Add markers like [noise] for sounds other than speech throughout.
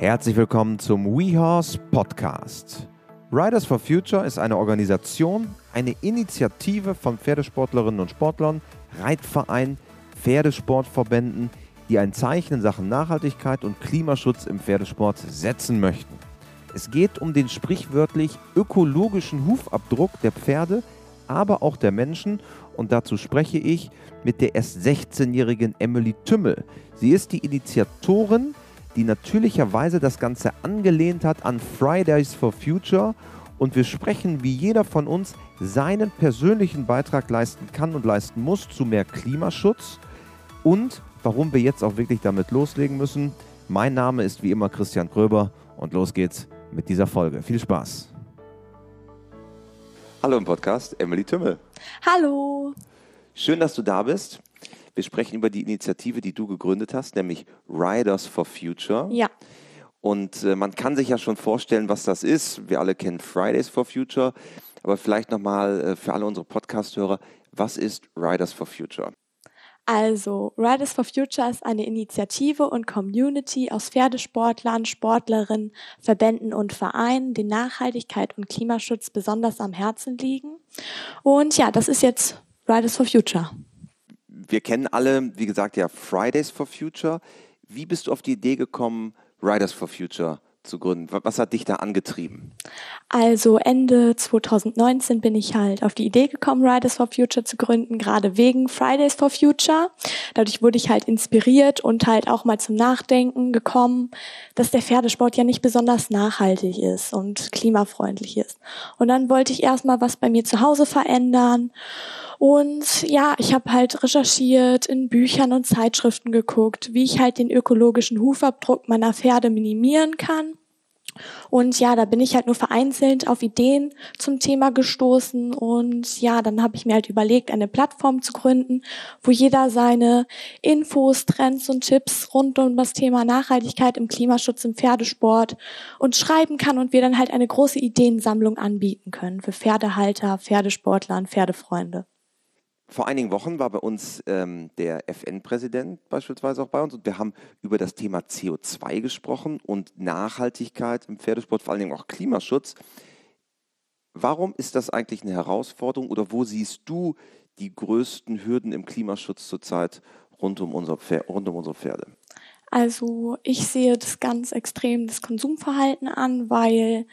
Herzlich willkommen zum WeHorse Podcast. Riders for Future ist eine Organisation, eine Initiative von Pferdesportlerinnen und Sportlern, Reitvereinen, Pferdesportverbänden, die ein Zeichen in Sachen Nachhaltigkeit und Klimaschutz im Pferdesport setzen möchten. Es geht um den sprichwörtlich ökologischen Hufabdruck der Pferde, aber auch der Menschen und dazu spreche ich mit der erst 16-jährigen Emily Tümmel. Sie ist die Initiatorin die natürlicherweise das Ganze angelehnt hat an Fridays for Future. Und wir sprechen, wie jeder von uns seinen persönlichen Beitrag leisten kann und leisten muss zu mehr Klimaschutz und warum wir jetzt auch wirklich damit loslegen müssen. Mein Name ist wie immer Christian Gröber und los geht's mit dieser Folge. Viel Spaß. Hallo im Podcast, Emily Tümmel. Hallo. Schön, dass du da bist. Wir sprechen über die Initiative, die du gegründet hast, nämlich Riders for Future. Ja. Und äh, man kann sich ja schon vorstellen, was das ist. Wir alle kennen Fridays for Future. Aber vielleicht nochmal äh, für alle unsere Podcast-Hörer, was ist Riders for Future? Also, Riders for Future ist eine Initiative und Community aus Pferdesportlern, Sportlerinnen, Verbänden und Vereinen, die Nachhaltigkeit und Klimaschutz besonders am Herzen liegen. Und ja, das ist jetzt Riders for Future wir kennen alle, wie gesagt, ja Fridays for Future. Wie bist du auf die Idee gekommen, Riders for Future zu gründen? Was hat dich da angetrieben? Also Ende 2019 bin ich halt auf die Idee gekommen, Riders for Future zu gründen, gerade wegen Fridays for Future. Dadurch wurde ich halt inspiriert und halt auch mal zum Nachdenken gekommen, dass der Pferdesport ja nicht besonders nachhaltig ist und klimafreundlich ist. Und dann wollte ich erstmal was bei mir zu Hause verändern und ja, ich habe halt recherchiert, in Büchern und Zeitschriften geguckt, wie ich halt den ökologischen Hufabdruck meiner Pferde minimieren kann. Und ja, da bin ich halt nur vereinzelt auf Ideen zum Thema gestoßen. Und ja, dann habe ich mir halt überlegt, eine Plattform zu gründen, wo jeder seine Infos, Trends und Tipps rund um das Thema Nachhaltigkeit im Klimaschutz im Pferdesport und schreiben kann und wir dann halt eine große Ideensammlung anbieten können für Pferdehalter, Pferdesportler und Pferdefreunde. Vor einigen Wochen war bei uns ähm, der FN-Präsident beispielsweise auch bei uns und wir haben über das Thema CO2 gesprochen und Nachhaltigkeit im Pferdesport, vor allen Dingen auch Klimaschutz. Warum ist das eigentlich eine Herausforderung oder wo siehst du die größten Hürden im Klimaschutz zurzeit rund um, unser Pferd, rund um unsere Pferde? Also ich sehe das ganz extrem das Konsumverhalten an, weil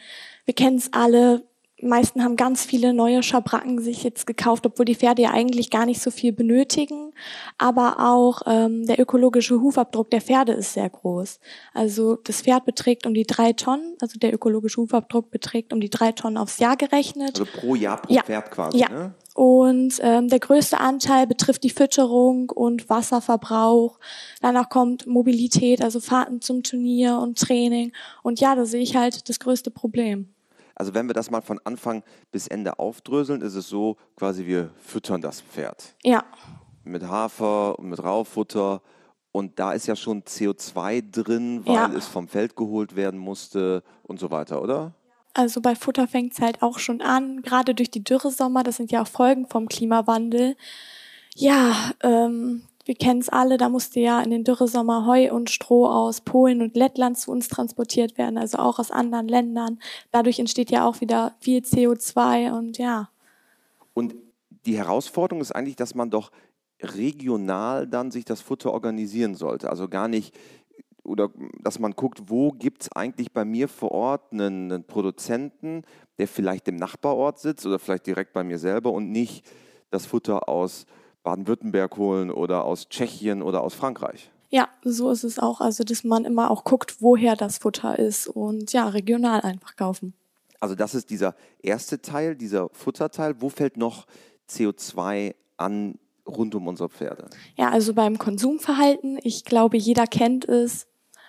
wir kennen es alle, meisten haben ganz viele neue Schabracken sich jetzt gekauft, obwohl die Pferde ja eigentlich gar nicht so viel benötigen. Aber auch ähm, der ökologische Hufabdruck der Pferde ist sehr groß. Also das Pferd beträgt um die drei Tonnen, also der ökologische Hufabdruck beträgt um die drei Tonnen aufs Jahr gerechnet. Also pro Jahr pro ja. Pferd quasi. Ja. Ne? Und ähm, der größte Anteil betrifft die Fütterung und Wasserverbrauch. Danach kommt Mobilität, also Fahrten zum Turnier und Training. Und ja, da sehe ich halt das größte Problem. Also wenn wir das mal von Anfang bis Ende aufdröseln, ist es so, quasi wir füttern das Pferd. Ja. Mit Hafer und mit Raufutter. Und da ist ja schon CO2 drin, weil Ja. es vom Feld geholt werden musste und so weiter, oder? Also bei Futter fängt es halt auch schon an, gerade durch die Dürresommer, das sind ja auch Folgen vom Klimawandel. Ja, ähm, wir kennen es alle, da musste ja in den Dürresommer Heu und Stroh aus Polen und Lettland zu uns transportiert werden, also auch aus anderen Ländern. Dadurch entsteht ja auch wieder viel CO2 und ja. Und die Herausforderung ist eigentlich, dass man doch regional dann sich das Futter organisieren sollte. Also gar nicht, oder dass man guckt, wo gibt es eigentlich bei mir vor Ort einen, einen Produzenten, der vielleicht im Nachbarort sitzt oder vielleicht direkt bei mir selber und nicht das Futter aus Baden-Württemberg holen oder aus Tschechien oder aus Frankreich. Ja, so ist es auch. Also, dass man immer auch guckt, woher das Futter ist und ja, regional einfach kaufen. Also das ist dieser erste Teil, dieser Futterteil. Wo fällt noch CO2 an rund um unsere Pferde? Ja, also beim Konsumverhalten, ich glaube, jeder kennt es.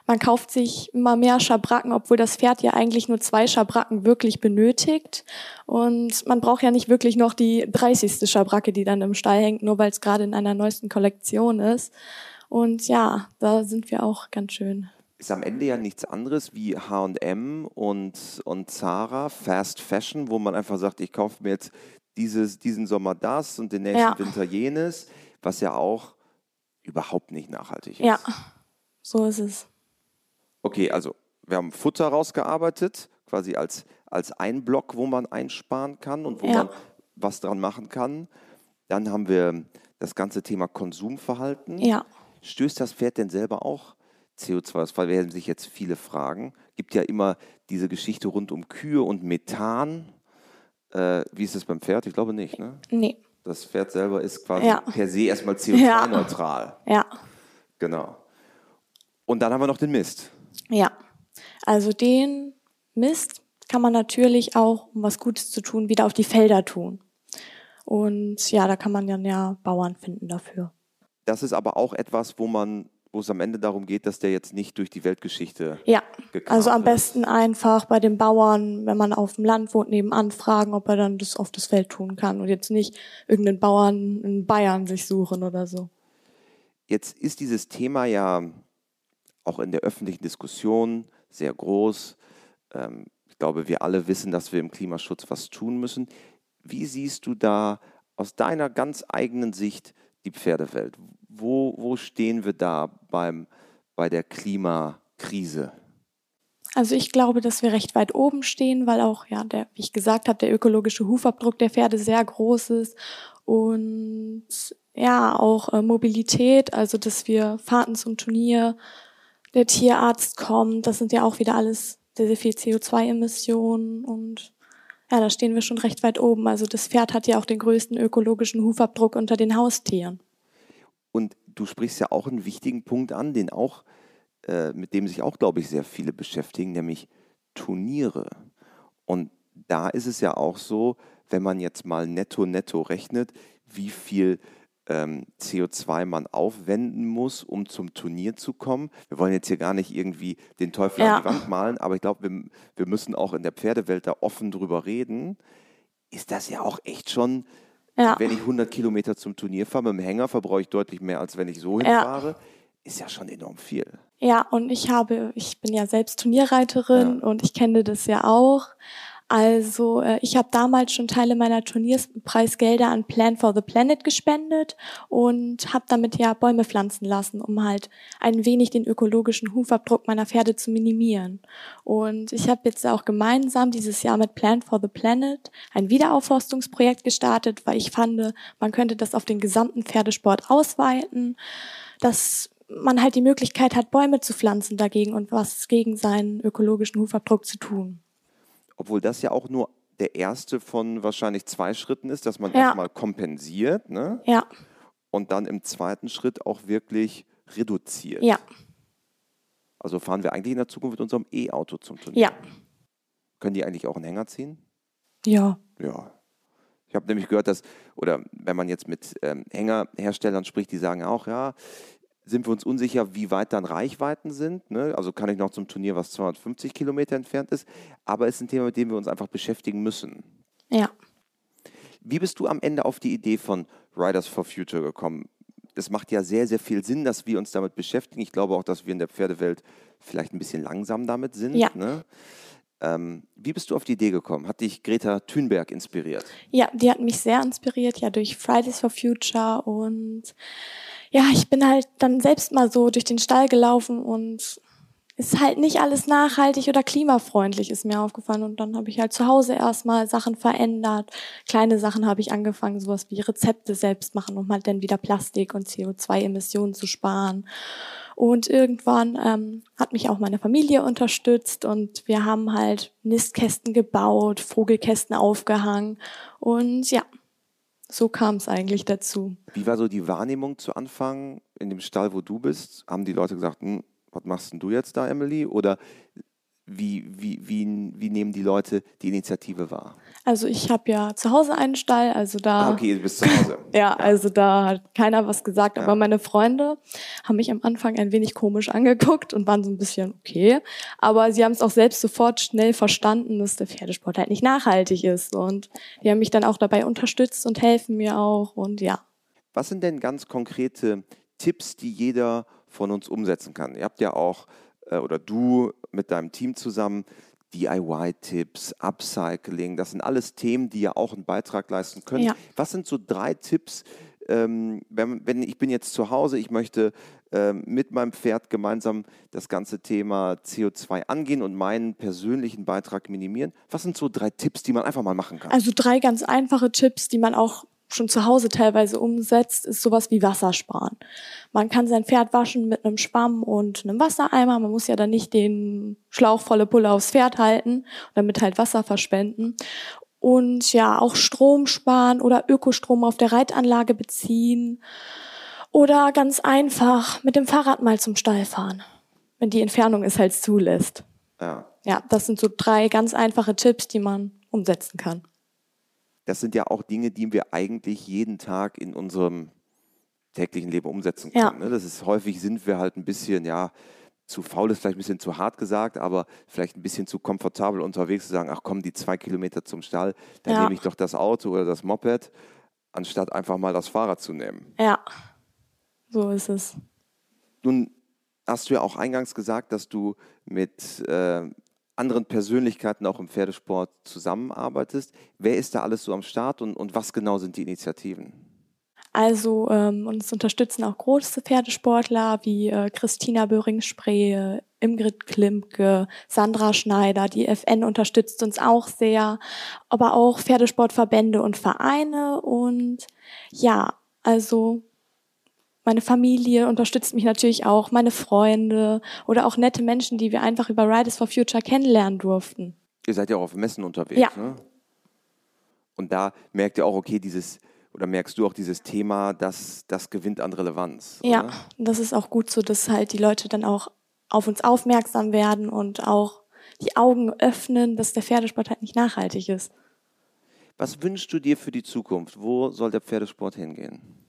Man kauft sich immer mehr Schabracken, obwohl das Pferd ja eigentlich nur zwei Schabracken wirklich benötigt. Und man braucht ja nicht wirklich noch die 30. Schabracke, die dann im Stall hängt, nur weil es gerade in einer neuesten Kollektion ist. Und ja, da sind wir auch ganz schön. Ist am Ende ja nichts anderes wie H&M und, und Zara, Fast Fashion, wo man einfach sagt, ich kaufe mir jetzt dieses, diesen Sommer das und den nächsten Ja. Winter jenes, was ja auch überhaupt nicht nachhaltig ist. Ja, so ist es. Okay, also wir haben Futter rausgearbeitet, quasi als, als ein Block, wo man einsparen kann und wo Ja. man was dran machen kann. Dann haben wir das ganze Thema Konsumverhalten. Ja. Stößt das Pferd denn selber auch CO2 aus? Weil werden sich jetzt viele fragen. Gibt ja immer diese Geschichte rund um Kühe und Methan. Äh, wie ist das beim Pferd? Ich glaube nicht. Ne? Nee. Das Pferd selber ist quasi Ja. per se erstmal Ja. CO2-neutral. Ja. Genau. Und dann haben wir noch den Mist. Ja. Also den Mist kann man natürlich auch, um was Gutes zu tun, wieder auf die Felder tun. Und ja, da kann man dann ja Bauern finden dafür. Das ist aber auch etwas, wo man, wo es am Ende darum geht, dass der jetzt nicht durch die Weltgeschichte Ja. Also am besten einfach bei den Bauern, wenn man auf dem Land wohnt, nebenan fragen, ob er dann das auf das Feld tun kann und jetzt nicht irgendeinen Bauern in Bayern sich suchen oder so. Jetzt ist dieses Thema ja auch in der öffentlichen Diskussion sehr groß. Ähm, ich glaube, wir alle wissen, dass wir im Klimaschutz was tun müssen. Wie siehst du da aus deiner ganz eigenen Sicht die Pferdewelt? Wo, wo stehen wir da beim, bei der Klimakrise? Also ich glaube, dass wir recht weit oben stehen, weil auch, ja, der, wie ich gesagt habe, der ökologische Hufabdruck der Pferde sehr groß ist und ja, auch äh, Mobilität, also dass wir Fahrten zum Turnier, der Tierarzt kommt, das sind ja auch wieder alles sehr, sehr viel CO2-Emissionen und ja, da stehen wir schon recht weit oben. Also das Pferd hat ja auch den größten ökologischen Hufabdruck unter den Haustieren. Und du sprichst ja auch einen wichtigen Punkt an, den auch, äh, mit dem sich auch, glaube ich, sehr viele beschäftigen, nämlich Turniere. Und da ist es ja auch so, wenn man jetzt mal netto netto rechnet, wie viel ähm, CO2 man aufwenden muss, um zum Turnier zu kommen. Wir wollen jetzt hier gar nicht irgendwie den Teufel Ja. an die Wand malen, aber ich glaube, wir, wir müssen auch in der Pferdewelt da offen drüber reden. Ist das ja auch echt schon Ja. wenn ich 100 Kilometer zum Turnier fahre mit dem Hänger, verbrauche ich deutlich mehr, als wenn ich so Ja. hinfahre. Ist ja schon enorm viel. Ja, und ich habe, ich bin ja selbst Turnierreiterin und ich kenne das ja auch. Also äh, ich habe damals schon Teile meiner Turnierpreisgelder an Plan for the Planet gespendet und habe damit ja Bäume pflanzen lassen, um halt ein wenig den ökologischen Hufabdruck meiner Pferde zu minimieren. Und ich habe jetzt auch gemeinsam dieses Jahr mit Plan for the Planet ein Wiederaufforstungsprojekt gestartet, weil ich fand, man könnte das auf den gesamten Pferdesport ausweiten, dass man halt die Möglichkeit hat, Bäume zu pflanzen dagegen und was gegen seinen ökologischen Hufabdruck zu tun. Obwohl das ja auch nur der erste von wahrscheinlich zwei Schritten ist, dass man Ja. erstmal kompensiert ne? Ja, und dann im zweiten Schritt auch wirklich reduziert. ja, Also fahren wir eigentlich in der Zukunft mit unserem E-Auto zum Turnier. ja, Können die eigentlich auch einen Hänger ziehen? ja, Ja. Ich habe nämlich gehört, dass, oder wenn man jetzt mit ähm, Hängerherstellern spricht, die sagen auch, ja, sind wir uns unsicher, wie weit dann Reichweiten sind. Ne? Also kann ich noch zum Turnier, was 250 Kilometer entfernt ist. Aber es ist ein Thema, mit dem wir uns einfach beschäftigen müssen. ja. Wie bist du am Ende auf die Idee von Riders for Future gekommen? Es macht ja sehr, sehr viel Sinn, dass wir uns damit beschäftigen. Ich glaube auch, dass wir in der Pferdewelt vielleicht ein bisschen langsam damit sind. Ja. Ne? Ähm, wie bist du auf die Idee gekommen? Hat dich Greta Thunberg inspiriert? Ja, die hat mich sehr inspiriert, ja, durch Fridays for Future und ja, ich bin halt dann selbst mal so durch den Stall gelaufen und ist halt nicht alles nachhaltig oder klimafreundlich, ist mir aufgefallen. Und dann habe ich halt zu Hause erstmal Sachen verändert. Kleine Sachen habe ich angefangen, sowas wie Rezepte selbst machen, um halt dann wieder Plastik und CO2-Emissionen zu sparen. Und irgendwann ähm, hat mich auch meine Familie unterstützt und wir haben halt Nistkästen gebaut, Vogelkästen aufgehangen und ja, so kam es eigentlich dazu. Wie war so die Wahrnehmung zu Anfang in dem Stall, wo du bist? Haben die Leute gesagt, hm, was machst denn du jetzt da, Emily? Oder wie, wie, wie, wie nehmen die Leute die Initiative wahr? Also ich habe ja zu Hause einen Stall, also da Ah, okay, du bist zu Hause. [laughs] Ja, also da hat keiner was gesagt, Ja. aber meine Freunde haben mich am Anfang ein wenig komisch angeguckt und waren so ein bisschen okay. Aber sie haben es auch selbst sofort schnell verstanden, dass der Pferdesport halt nicht nachhaltig ist. Und die haben mich dann auch dabei unterstützt und helfen mir auch. Und ja, Was sind denn ganz konkrete Tipps, die jeder von uns umsetzen kann? Ihr habt ja auch, äh, oder du mit deinem Team zusammen, DIY-Tipps, Upcycling, das sind alles Themen, die ja auch einen Beitrag leisten können. Ja. Was sind so drei Tipps, ähm, wenn, wenn ich bin jetzt zu Hause, ich möchte ähm, mit meinem Pferd gemeinsam das ganze Thema CO2 angehen und meinen persönlichen Beitrag minimieren. Was sind so drei Tipps, die man einfach mal machen kann? Also drei ganz einfache Tipps, die man auch schon zu Hause teilweise umsetzt, ist sowas wie Wassersparen. Man kann sein Pferd waschen mit einem Schwamm und einem Wassereimer. Man muss ja dann nicht den Schlauch volle Pulle aufs Pferd halten und damit halt Wasser verschwenden. Und ja, auch Strom sparen oder Ökostrom auf der Reitanlage beziehen. Oder ganz einfach mit dem Fahrrad mal zum Stall fahren. Wenn die Entfernung es halt zulässt. Ja. Ja, das sind so drei ganz einfache Tipps, die man umsetzen kann das sind ja auch Dinge, die wir eigentlich jeden Tag in unserem täglichen Leben umsetzen können. Ja. Ne? Das ist häufig sind wir halt ein bisschen, ja, zu faul ist vielleicht ein bisschen zu hart gesagt, aber vielleicht ein bisschen zu komfortabel unterwegs zu sagen, ach komm, die zwei Kilometer zum Stall, dann ja. nehme ich doch das Auto oder das Moped, anstatt einfach mal das Fahrrad zu nehmen. Ja, so ist es. Nun hast du ja auch eingangs gesagt, dass du mit äh, anderen Persönlichkeiten auch im Pferdesport zusammenarbeitest. Wer ist da alles so am Start und, und was genau sind die Initiativen? Also ähm, uns unterstützen auch große Pferdesportler wie äh, Christina Böhring-Spree, Imgrid Klimke, Sandra Schneider. Die FN unterstützt uns auch sehr, aber auch Pferdesportverbände und Vereine und ja, also meine Familie unterstützt mich natürlich auch, meine Freunde oder auch nette Menschen, die wir einfach über Riders for Future kennenlernen durften. Ihr seid ja auch auf Messen unterwegs, ja. ne? Und da merkt ihr auch, okay, dieses, oder merkst du auch dieses Thema, dass das gewinnt an Relevanz? Ja, oder? das ist auch gut so, dass halt die Leute dann auch auf uns aufmerksam werden und auch die Augen öffnen, dass der Pferdesport halt nicht nachhaltig ist. Was wünschst du dir für die Zukunft? Wo soll der Pferdesport hingehen?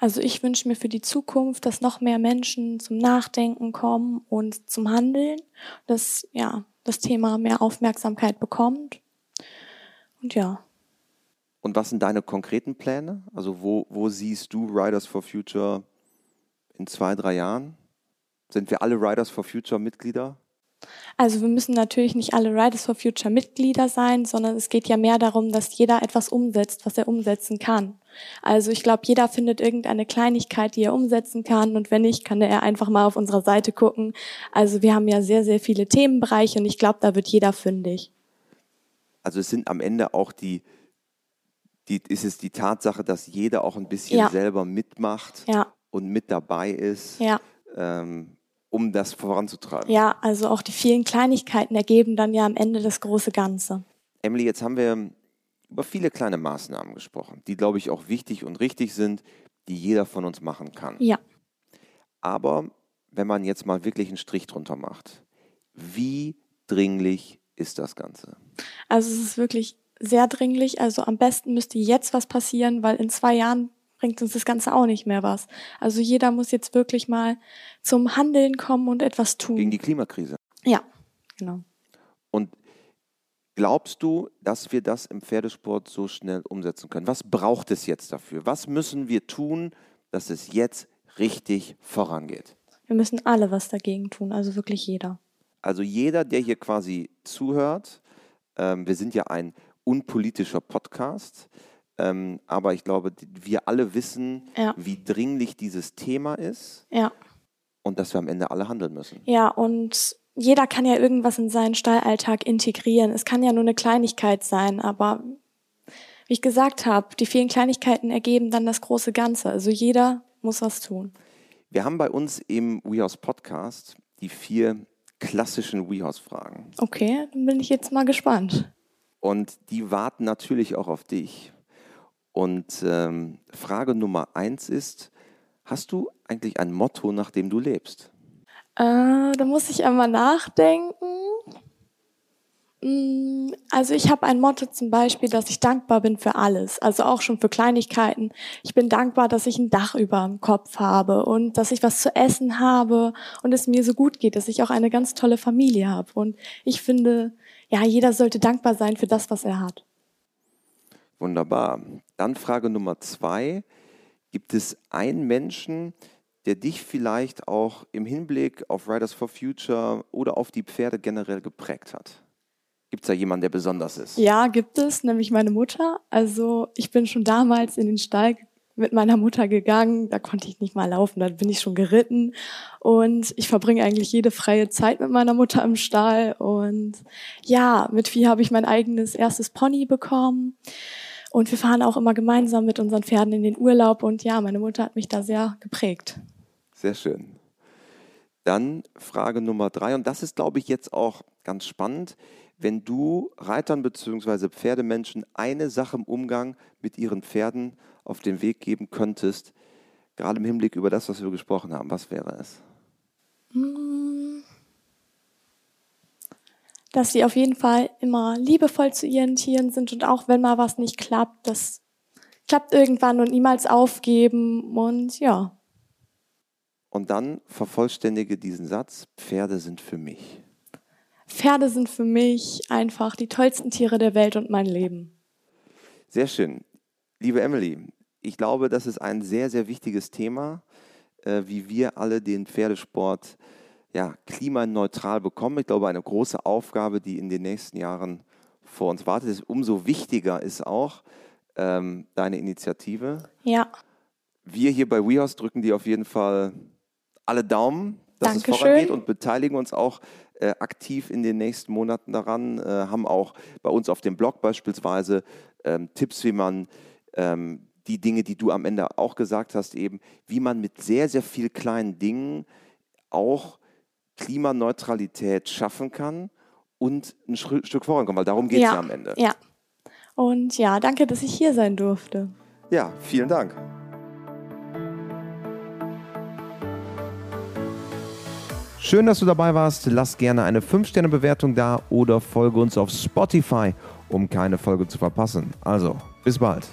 Also ich wünsche mir für die Zukunft, dass noch mehr Menschen zum Nachdenken kommen und zum Handeln, dass ja das Thema mehr Aufmerksamkeit bekommt. Und ja. Und was sind deine konkreten Pläne? Also wo, wo siehst du Riders for Future in zwei, drei Jahren? Sind wir alle Riders for Future Mitglieder? Also wir müssen natürlich nicht alle Riders for Future Mitglieder sein, sondern es geht ja mehr darum, dass jeder etwas umsetzt, was er umsetzen kann. Also ich glaube, jeder findet irgendeine Kleinigkeit, die er umsetzen kann und wenn nicht, kann er einfach mal auf unserer Seite gucken. Also wir haben ja sehr, sehr viele Themenbereiche und ich glaube, da wird jeder fündig. Also es sind am Ende auch die, die ist es die Tatsache, dass jeder auch ein bisschen ja. selber mitmacht ja. und mit dabei ist. Ja. Ähm, um das voranzutreiben. Ja, also auch die vielen Kleinigkeiten ergeben dann ja am Ende das große Ganze. Emily, jetzt haben wir über viele kleine Maßnahmen gesprochen, die, glaube ich, auch wichtig und richtig sind, die jeder von uns machen kann. Ja. Aber wenn man jetzt mal wirklich einen Strich drunter macht, wie dringlich ist das Ganze? Also es ist wirklich sehr dringlich. Also am besten müsste jetzt was passieren, weil in zwei Jahren bringt uns das Ganze auch nicht mehr was. Also jeder muss jetzt wirklich mal zum Handeln kommen und etwas tun. Gegen die Klimakrise. Ja, genau. Und glaubst du, dass wir das im Pferdesport so schnell umsetzen können? Was braucht es jetzt dafür? Was müssen wir tun, dass es jetzt richtig vorangeht? Wir müssen alle was dagegen tun, also wirklich jeder. Also jeder, der hier quasi zuhört, ähm, wir sind ja ein unpolitischer Podcast. Ähm, aber ich glaube, wir alle wissen, ja. wie dringlich dieses Thema ist. Ja. Und dass wir am Ende alle handeln müssen. Ja, und jeder kann ja irgendwas in seinen Stallalltag integrieren. Es kann ja nur eine Kleinigkeit sein, aber wie ich gesagt habe, die vielen Kleinigkeiten ergeben dann das große Ganze. Also jeder muss was tun. Wir haben bei uns im WeHouse Podcast die vier klassischen WeHouse-Fragen. Okay, dann bin ich jetzt mal gespannt. Und die warten natürlich auch auf dich. Und ähm, Frage Nummer eins ist, hast du eigentlich ein Motto, nach dem du lebst? Äh, da muss ich einmal nachdenken. Mm, also ich habe ein Motto zum Beispiel, dass ich dankbar bin für alles, also auch schon für Kleinigkeiten. Ich bin dankbar, dass ich ein Dach über dem Kopf habe und dass ich was zu essen habe und es mir so gut geht, dass ich auch eine ganz tolle Familie habe. Und ich finde, ja, jeder sollte dankbar sein für das, was er hat. Wunderbar. Dann Frage Nummer zwei. Gibt es einen Menschen, der dich vielleicht auch im Hinblick auf Riders for Future oder auf die Pferde generell geprägt hat? Gibt es da jemanden, der besonders ist? Ja, gibt es, nämlich meine Mutter. Also ich bin schon damals in den Stall mit meiner Mutter gegangen. Da konnte ich nicht mal laufen, da bin ich schon geritten. Und ich verbringe eigentlich jede freie Zeit mit meiner Mutter im Stall. Und ja, mit Vieh habe ich mein eigenes erstes Pony bekommen. Und wir fahren auch immer gemeinsam mit unseren Pferden in den Urlaub. Und ja, meine Mutter hat mich da sehr geprägt. Sehr schön. Dann Frage Nummer drei. Und das ist, glaube ich, jetzt auch ganz spannend. Wenn du Reitern bzw. Pferdemenschen eine Sache im Umgang mit ihren Pferden auf den Weg geben könntest, gerade im Hinblick über das, was wir gesprochen haben, was wäre es? Hm. Dass sie auf jeden Fall immer liebevoll zu ihren Tieren sind und auch wenn mal was nicht klappt, das klappt irgendwann und niemals aufgeben und ja. Und dann vervollständige diesen Satz, Pferde sind für mich. Pferde sind für mich einfach die tollsten Tiere der Welt und mein Leben. Sehr schön. Liebe Emily, ich glaube, das ist ein sehr, sehr wichtiges Thema, äh, wie wir alle den Pferdesport ja, klimaneutral bekommen. Ich glaube, eine große Aufgabe, die in den nächsten Jahren vor uns wartet. Ist. Umso wichtiger ist auch ähm, deine Initiative. Ja. Wir hier bei WeHouse drücken dir auf jeden Fall alle Daumen, dass Dankeschön. es vorangeht und beteiligen uns auch äh, aktiv in den nächsten Monaten daran, äh, haben auch bei uns auf dem Blog beispielsweise ähm, Tipps, wie man ähm, die Dinge, die du am Ende auch gesagt hast, eben, wie man mit sehr, sehr viel kleinen Dingen auch Klimaneutralität schaffen kann und ein Stück vorankommen, weil darum geht es ja, ja am Ende. Ja. Und ja, danke, dass ich hier sein durfte. Ja, vielen Dank. Schön, dass du dabei warst. Lass gerne eine 5-Sterne-Bewertung da oder folge uns auf Spotify, um keine Folge zu verpassen. Also, bis bald.